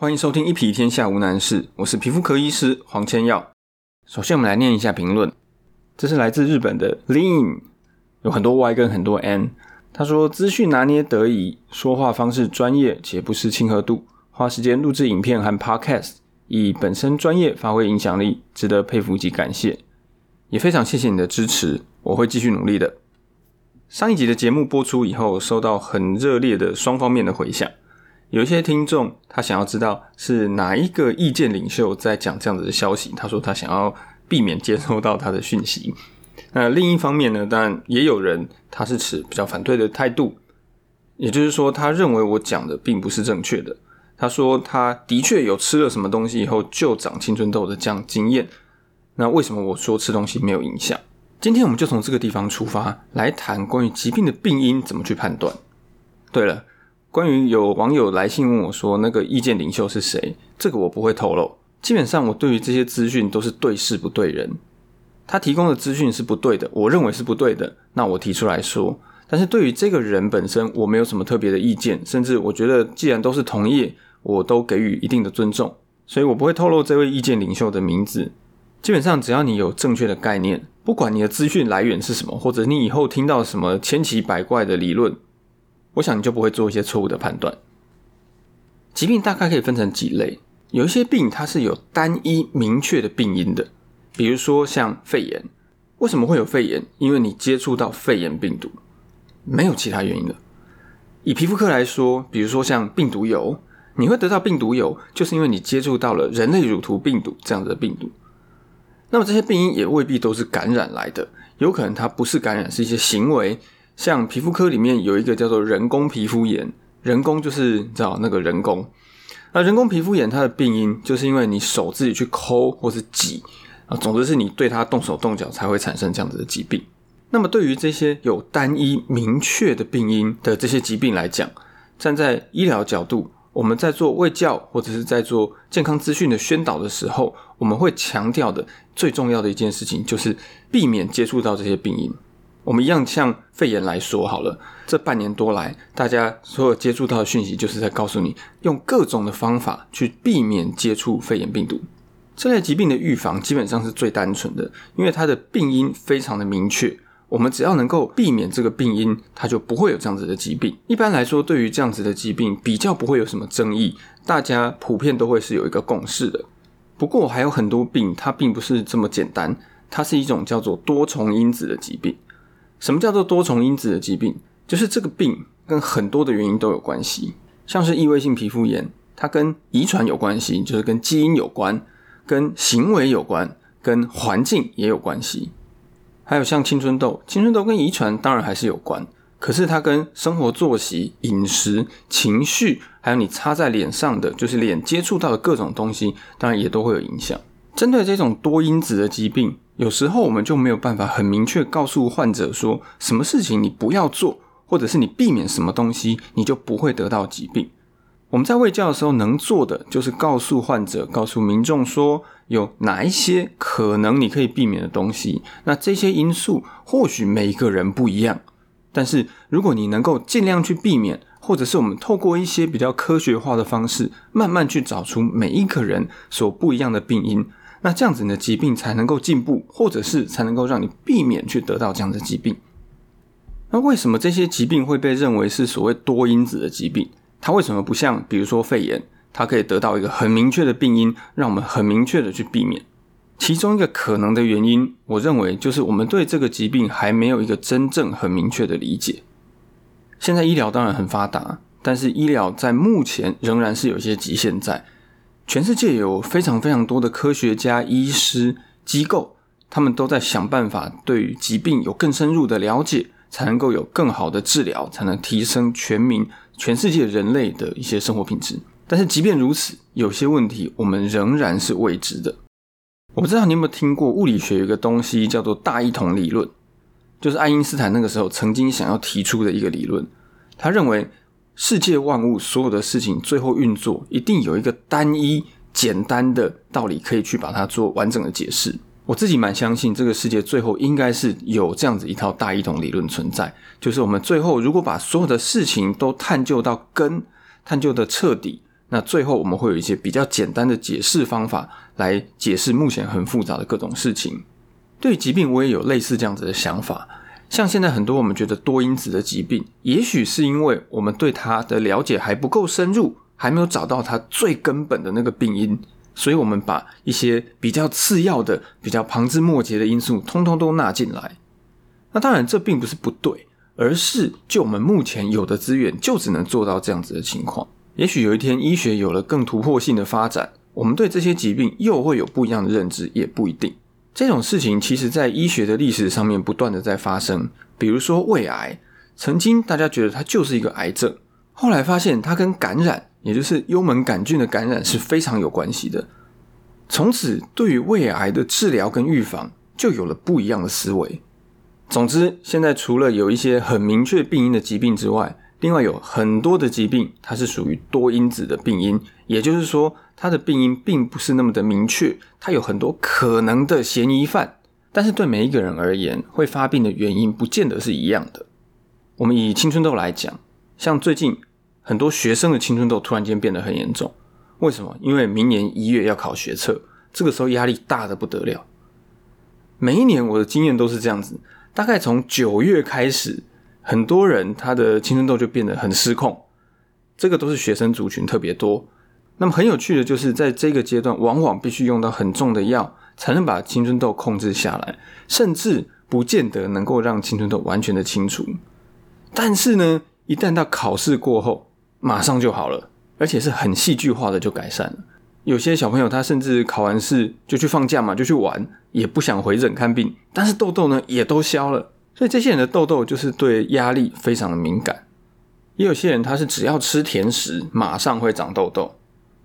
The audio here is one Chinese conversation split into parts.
欢迎收听一皮天下无难事，我是皮肤科医师黄千耀。首先，我们来念一下评论，这是来自日本的 Lean，有很多 Y 跟很多 N。他说：“资讯拿捏得宜，说话方式专业且不失亲和度，花时间录制影片和 Podcast，以本身专业发挥影响力，值得佩服及感谢。也非常谢谢你的支持，我会继续努力的。”上一集的节目播出以后，收到很热烈的双方面的回响。有一些听众，他想要知道是哪一个意见领袖在讲这样子的消息。他说他想要避免接收到他的讯息。那另一方面呢，当然也有人他是持比较反对的态度，也就是说，他认为我讲的并不是正确的。他说他的确有吃了什么东西以后就长青春痘的这样经验。那为什么我说吃东西没有影响？今天我们就从这个地方出发来谈关于疾病的病因怎么去判断。对了。关于有网友来信问我说那个意见领袖是谁，这个我不会透露。基本上我对于这些资讯都是对事不对人。他提供的资讯是不对的，我认为是不对的，那我提出来说。但是对于这个人本身，我没有什么特别的意见，甚至我觉得既然都是同业，我都给予一定的尊重，所以我不会透露这位意见领袖的名字。基本上只要你有正确的概念，不管你的资讯来源是什么，或者你以后听到什么千奇百怪的理论。我想你就不会做一些错误的判断。疾病大概可以分成几类，有一些病它是有单一明确的病因的，比如说像肺炎。为什么会有肺炎？因为你接触到肺炎病毒，没有其他原因了。以皮肤科来说，比如说像病毒疣，你会得到病毒疣，就是因为你接触到了人类乳头病毒这样的病毒。那么这些病因也未必都是感染来的，有可能它不是感染，是一些行为。像皮肤科里面有一个叫做人工皮肤炎，人工就是知道那个人工。那人工皮肤炎它的病因就是因为你手自己去抠或是挤啊，总之是你对它动手动脚才会产生这样子的疾病。那么对于这些有单一明确的病因的这些疾病来讲，站在医疗角度，我们在做卫教或者是在做健康资讯的宣导的时候，我们会强调的最重要的一件事情就是避免接触到这些病因。我们一样像肺炎来说好了，这半年多来，大家所有接触到的讯息，就是在告诉你，用各种的方法去避免接触肺炎病毒。这类疾病的预防基本上是最单纯的，因为它的病因非常的明确。我们只要能够避免这个病因，它就不会有这样子的疾病。一般来说，对于这样子的疾病，比较不会有什么争议，大家普遍都会是有一个共识的。不过，还有很多病，它并不是这么简单，它是一种叫做多重因子的疾病。什么叫做多重因子的疾病？就是这个病跟很多的原因都有关系，像是异位性皮肤炎，它跟遗传有关系，就是跟基因有关，跟行为有关，跟环境也有关系。还有像青春痘，青春痘跟遗传当然还是有关，可是它跟生活作息、饮食、情绪，还有你擦在脸上的，就是脸接触到的各种东西，当然也都会有影响。针对这种多因子的疾病。有时候我们就没有办法很明确告诉患者说什么事情你不要做，或者是你避免什么东西，你就不会得到疾病。我们在喂教的时候能做的就是告诉患者、告诉民众说有哪一些可能你可以避免的东西。那这些因素或许每一个人不一样，但是如果你能够尽量去避免，或者是我们透过一些比较科学化的方式，慢慢去找出每一个人所不一样的病因。那这样子你的疾病才能够进步，或者是才能够让你避免去得到这样的疾病。那为什么这些疾病会被认为是所谓多因子的疾病？它为什么不像比如说肺炎，它可以得到一个很明确的病因，让我们很明确的去避免？其中一个可能的原因，我认为就是我们对这个疾病还没有一个真正很明确的理解。现在医疗当然很发达，但是医疗在目前仍然是有些极限在。全世界有非常非常多的科学家、医师、机构，他们都在想办法对于疾病有更深入的了解，才能够有更好的治疗，才能提升全民、全世界人类的一些生活品质。但是即便如此，有些问题我们仍然是未知的。我不知道你有没有听过物理学有一个东西叫做大一统理论，就是爱因斯坦那个时候曾经想要提出的一个理论，他认为。世界万物所有的事情最后运作，一定有一个单一简单的道理可以去把它做完整的解释。我自己蛮相信，这个世界最后应该是有这样子一套大一统理论存在。就是我们最后如果把所有的事情都探究到根，探究的彻底，那最后我们会有一些比较简单的解释方法来解释目前很复杂的各种事情。对疾病，我也有类似这样子的想法。像现在很多我们觉得多因子的疾病，也许是因为我们对它的了解还不够深入，还没有找到它最根本的那个病因，所以我们把一些比较次要的、比较旁枝末节的因素，通通都纳进来。那当然，这并不是不对，而是就我们目前有的资源，就只能做到这样子的情况。也许有一天医学有了更突破性的发展，我们对这些疾病又会有不一样的认知，也不一定。这种事情其实，在医学的历史上面不断的在发生。比如说胃癌，曾经大家觉得它就是一个癌症，后来发现它跟感染，也就是幽门杆菌的感染是非常有关系的。从此，对于胃癌的治疗跟预防，就有了不一样的思维。总之，现在除了有一些很明确病因的疾病之外，另外有很多的疾病，它是属于多因子的病因，也就是说，它的病因并不是那么的明确，它有很多可能的嫌疑犯，但是对每一个人而言，会发病的原因不见得是一样的。我们以青春痘来讲，像最近很多学生的青春痘突然间变得很严重，为什么？因为明年一月要考学测，这个时候压力大的不得了。每一年我的经验都是这样子，大概从九月开始。很多人他的青春痘就变得很失控，这个都是学生族群特别多。那么很有趣的就是，在这个阶段，往往必须用到很重的药，才能把青春痘控制下来，甚至不见得能够让青春痘完全的清除。但是呢，一旦到考试过后，马上就好了，而且是很戏剧化的就改善了。有些小朋友他甚至考完试就去放假嘛，就去玩，也不想回诊看病，但是痘痘呢也都消了。所以这些人的痘痘就是对压力非常的敏感，也有些人他是只要吃甜食马上会长痘痘，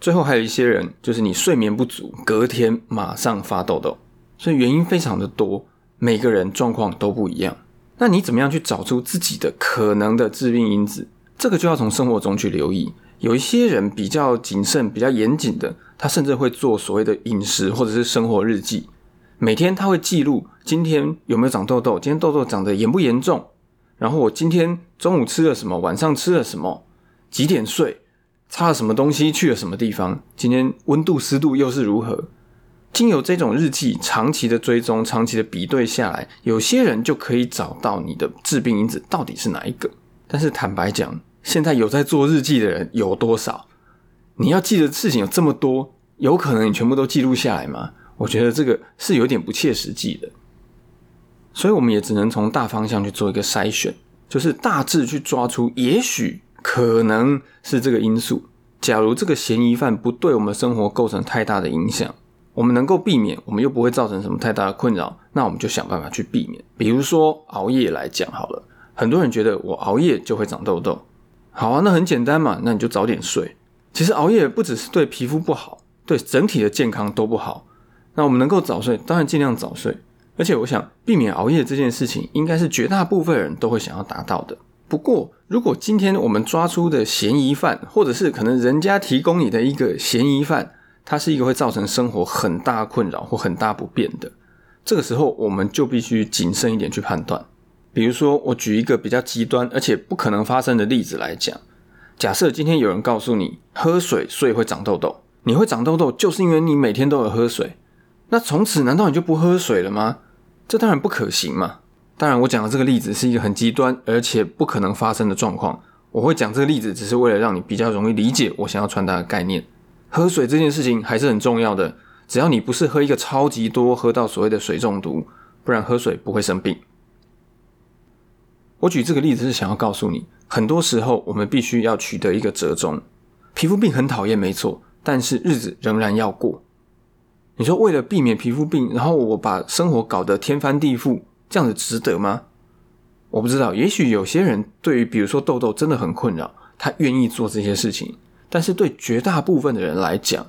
最后还有一些人就是你睡眠不足，隔天马上发痘痘，所以原因非常的多，每个人状况都不一样。那你怎么样去找出自己的可能的致病因子？这个就要从生活中去留意。有一些人比较谨慎、比较严谨的，他甚至会做所谓的饮食或者是生活日记。每天他会记录今天有没有长痘痘，今天痘痘长得严不严重，然后我今天中午吃了什么，晚上吃了什么，几点睡，擦了什么东西，去了什么地方，今天温度湿度又是如何？经由这种日记长期的追踪、长期的比对下来，有些人就可以找到你的致病因子到底是哪一个。但是坦白讲，现在有在做日记的人有多少？你要记的事情有这么多，有可能你全部都记录下来吗？我觉得这个是有点不切实际的，所以我们也只能从大方向去做一个筛选，就是大致去抓出，也许可能是这个因素。假如这个嫌疑犯不对我们生活构成太大的影响，我们能够避免，我们又不会造成什么太大的困扰，那我们就想办法去避免。比如说熬夜来讲好了，很多人觉得我熬夜就会长痘痘，好啊，那很简单嘛，那你就早点睡。其实熬夜不只是对皮肤不好，对整体的健康都不好。那我们能够早睡，当然尽量早睡。而且我想，避免熬夜这件事情，应该是绝大部分人都会想要达到的。不过，如果今天我们抓出的嫌疑犯，或者是可能人家提供你的一个嫌疑犯，他是一个会造成生活很大困扰或很大不便的，这个时候我们就必须谨慎一点去判断。比如说，我举一个比较极端而且不可能发生的例子来讲：假设今天有人告诉你，喝水所以会长痘痘，你会长痘痘就是因为你每天都有喝水。那从此难道你就不喝水了吗？这当然不可行嘛。当然，我讲的这个例子是一个很极端而且不可能发生的状况。我会讲这个例子，只是为了让你比较容易理解我想要传达的概念。喝水这件事情还是很重要的，只要你不是喝一个超级多，喝到所谓的水中毒，不然喝水不会生病。我举这个例子是想要告诉你，很多时候我们必须要取得一个折中。皮肤病很讨厌，没错，但是日子仍然要过。你说为了避免皮肤病，然后我把生活搞得天翻地覆，这样子值得吗？我不知道，也许有些人对于比如说痘痘真的很困扰，他愿意做这些事情。但是对绝大部分的人来讲，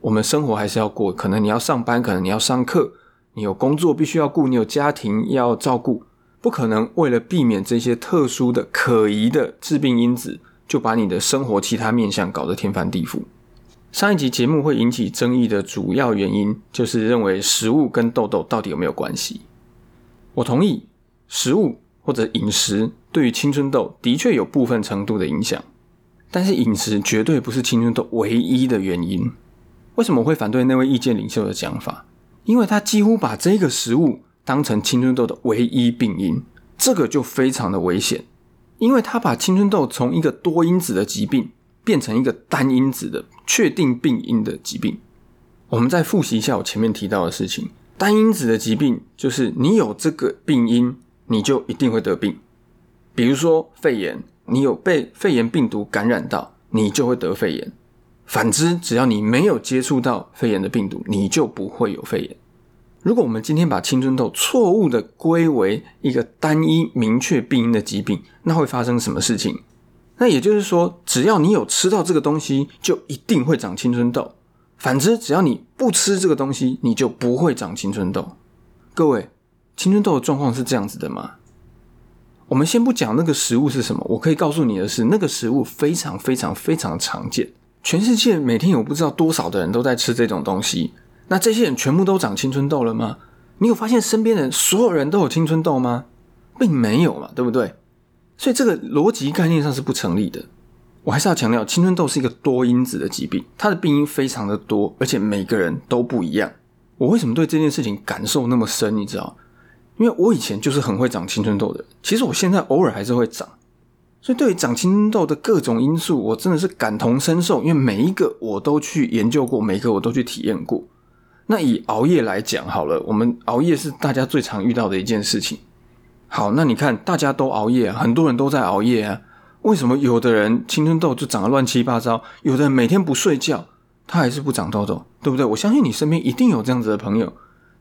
我们生活还是要过，可能你要上班，可能你要上课，你有工作必须要顾，你有家庭要照顾，不可能为了避免这些特殊的可疑的致病因子，就把你的生活其他面向搞得天翻地覆。上一集节目会引起争议的主要原因，就是认为食物跟痘痘到底有没有关系？我同意，食物或者饮食对于青春痘的确有部分程度的影响，但是饮食绝对不是青春痘唯一的原因。为什么会反对那位意见领袖的讲法？因为他几乎把这个食物当成青春痘的唯一病因，这个就非常的危险。因为他把青春痘从一个多因子的疾病变成一个单因子的确定病因的疾病。我们再复习一下我前面提到的事情：单因子的疾病就是你有这个病因，你就一定会得病。比如说肺炎，你有被肺炎病毒感染到，你就会得肺炎。反之，只要你没有接触到肺炎的病毒，你就不会有肺炎。如果我们今天把青春痘错误的归为一个单一明确病因的疾病，那会发生什么事情？那也就是说，只要你有吃到这个东西，就一定会长青春痘。反之，只要你不吃这个东西，你就不会长青春痘。各位，青春痘的状况是这样子的吗？我们先不讲那个食物是什么，我可以告诉你的是，那个食物非常非常非常常见。全世界每天有不知道多少的人都在吃这种东西，那这些人全部都长青春痘了吗？你有发现身边人所有人都有青春痘吗？并没有嘛，对不对？所以这个逻辑概念上是不成立的。我还是要强调，青春痘是一个多因子的疾病，它的病因非常的多，而且每个人都不一样。我为什么对这件事情感受那么深？你知道？因为我以前就是很会长青春痘的，其实我现在偶尔还是会长。所以，对于长青春痘的各种因素，我真的是感同身受，因为每一个我都去研究过，每一个我都去体验过。那以熬夜来讲好了，我们熬夜是大家最常遇到的一件事情。好，那你看，大家都熬夜，很多人都在熬夜啊。为什么有的人青春痘就长得乱七八糟，有的人每天不睡觉，他还是不长痘痘，对不对？我相信你身边一定有这样子的朋友，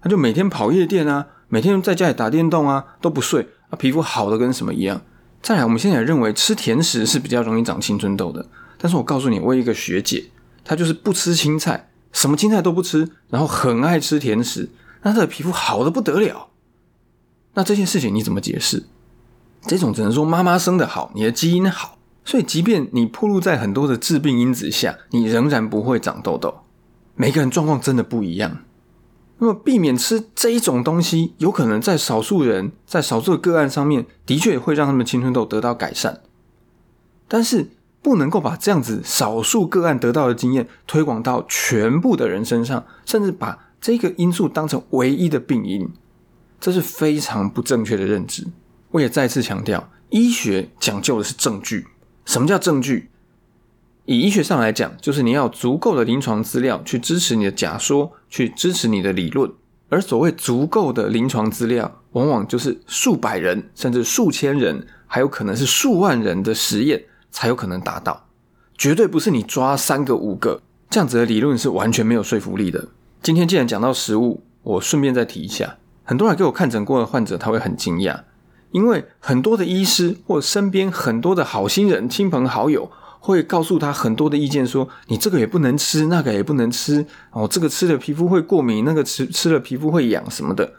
他就每天跑夜店啊，每天在家里打电动啊，都不睡，啊，皮肤好的跟什么一样。再来，我们现在也认为吃甜食是比较容易长青春痘的。但是我告诉你，我有一个学姐，她就是不吃青菜，什么青菜都不吃，然后很爱吃甜食，那她的皮肤好的不得了。那这件事情你怎么解释？这种只能说妈妈生的好，你的基因好，所以即便你暴露在很多的致病因子下，你仍然不会长痘痘。每个人状况真的不一样。那么，避免吃这一种东西，有可能在少数人在少数的个案上面，的确会让他们青春痘得到改善。但是，不能够把这样子少数个案得到的经验推广到全部的人身上，甚至把这个因素当成唯一的病因，这是非常不正确的认知。我也再次强调，医学讲究的是证据。什么叫证据？以医学上来讲，就是你要足够的临床资料去支持你的假说，去支持你的理论。而所谓足够的临床资料，往往就是数百人，甚至数千人，还有可能是数万人的实验才有可能达到。绝对不是你抓三个五个这样子的理论是完全没有说服力的。今天既然讲到食物，我顺便再提一下，很多人给我看诊过的患者，他会很惊讶，因为很多的医师或身边很多的好心人、亲朋好友。会告诉他很多的意见，说你这个也不能吃，那个也不能吃哦，这个吃了皮肤会过敏，那个吃吃了皮肤会痒什么的。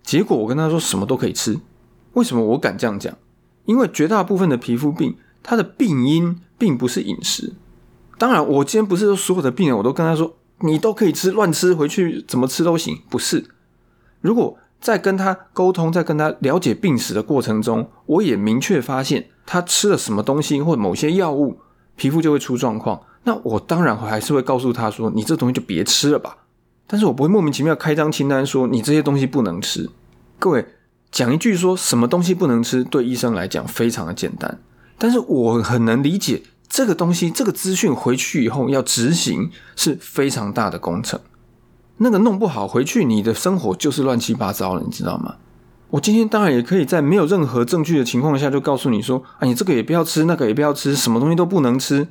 结果我跟他说什么都可以吃，为什么我敢这样讲？因为绝大部分的皮肤病，它的病因并不是饮食。当然，我今天不是说所有的病人我都跟他说你都可以吃，乱吃回去怎么吃都行，不是。如果在跟他沟通，在跟他了解病史的过程中，我也明确发现他吃了什么东西或某些药物。皮肤就会出状况，那我当然还是会告诉他说：“你这东西就别吃了吧。”但是我不会莫名其妙开张清单说你这些东西不能吃。各位讲一句说什么东西不能吃，对医生来讲非常的简单，但是我很能理解这个东西，这个资讯回去以后要执行是非常大的工程。那个弄不好回去你的生活就是乱七八糟了，你知道吗？我今天当然也可以在没有任何证据的情况下就告诉你说，啊，你这个也不要吃，那个也不要吃，什么东西都不能吃。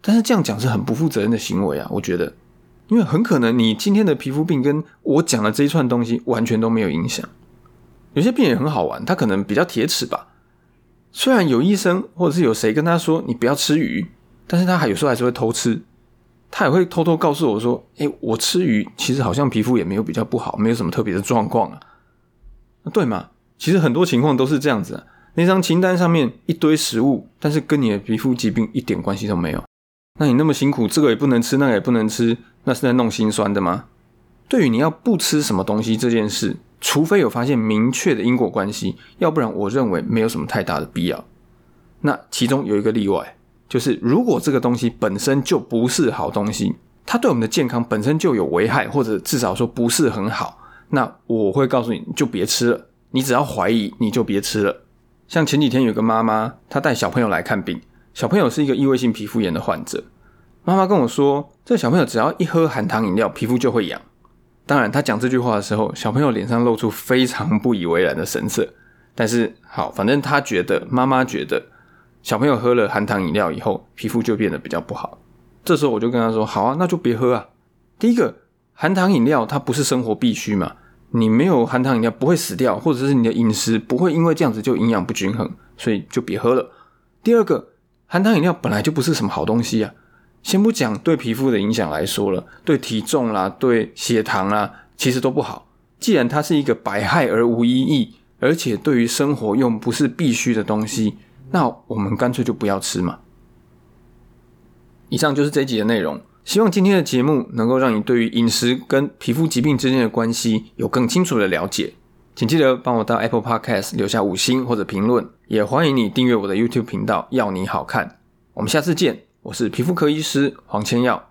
但是这样讲是很不负责任的行为啊，我觉得，因为很可能你今天的皮肤病跟我讲的这一串东西完全都没有影响。有些病也很好玩，他可能比较铁齿吧。虽然有医生或者是有谁跟他说你不要吃鱼，但是他还有时候还是会偷吃。他也会偷偷告诉我说，哎，我吃鱼其实好像皮肤也没有比较不好，没有什么特别的状况啊。对嘛？其实很多情况都是这样子啊。那张清单上面一堆食物，但是跟你的皮肤疾病一点关系都没有。那你那么辛苦，这个也不能吃，那个也不能吃，那是在弄心酸的吗？对于你要不吃什么东西这件事，除非有发现明确的因果关系，要不然我认为没有什么太大的必要。那其中有一个例外，就是如果这个东西本身就不是好东西，它对我们的健康本身就有危害，或者至少说不是很好，那我会告诉你就别吃了。你只要怀疑，你就别吃了。像前几天有个妈妈，她带小朋友来看病，小朋友是一个异位性皮肤炎的患者。妈妈跟我说，这小朋友只要一喝含糖饮料，皮肤就会痒。当然，她讲这句话的时候，小朋友脸上露出非常不以为然的神色。但是好，反正她觉得，妈妈觉得。小朋友喝了含糖饮料以后，皮肤就变得比较不好。这时候我就跟他说：“好啊，那就别喝啊。第一个，含糖饮料它不是生活必需嘛，你没有含糖饮料不会死掉，或者是你的饮食不会因为这样子就营养不均衡，所以就别喝了。第二个，含糖饮料本来就不是什么好东西啊。先不讲对皮肤的影响来说了，对体重啦、对血糖啦，其实都不好。既然它是一个百害而无一益，而且对于生活用不是必须的东西。”那我们干脆就不要吃嘛。以上就是这一集的内容，希望今天的节目能够让你对于饮食跟皮肤疾病之间的关系有更清楚的了解。请记得帮我到 Apple Podcast 留下五星或者评论，也欢迎你订阅我的 YouTube 频道，要你好看。我们下次见，我是皮肤科医师黄千耀。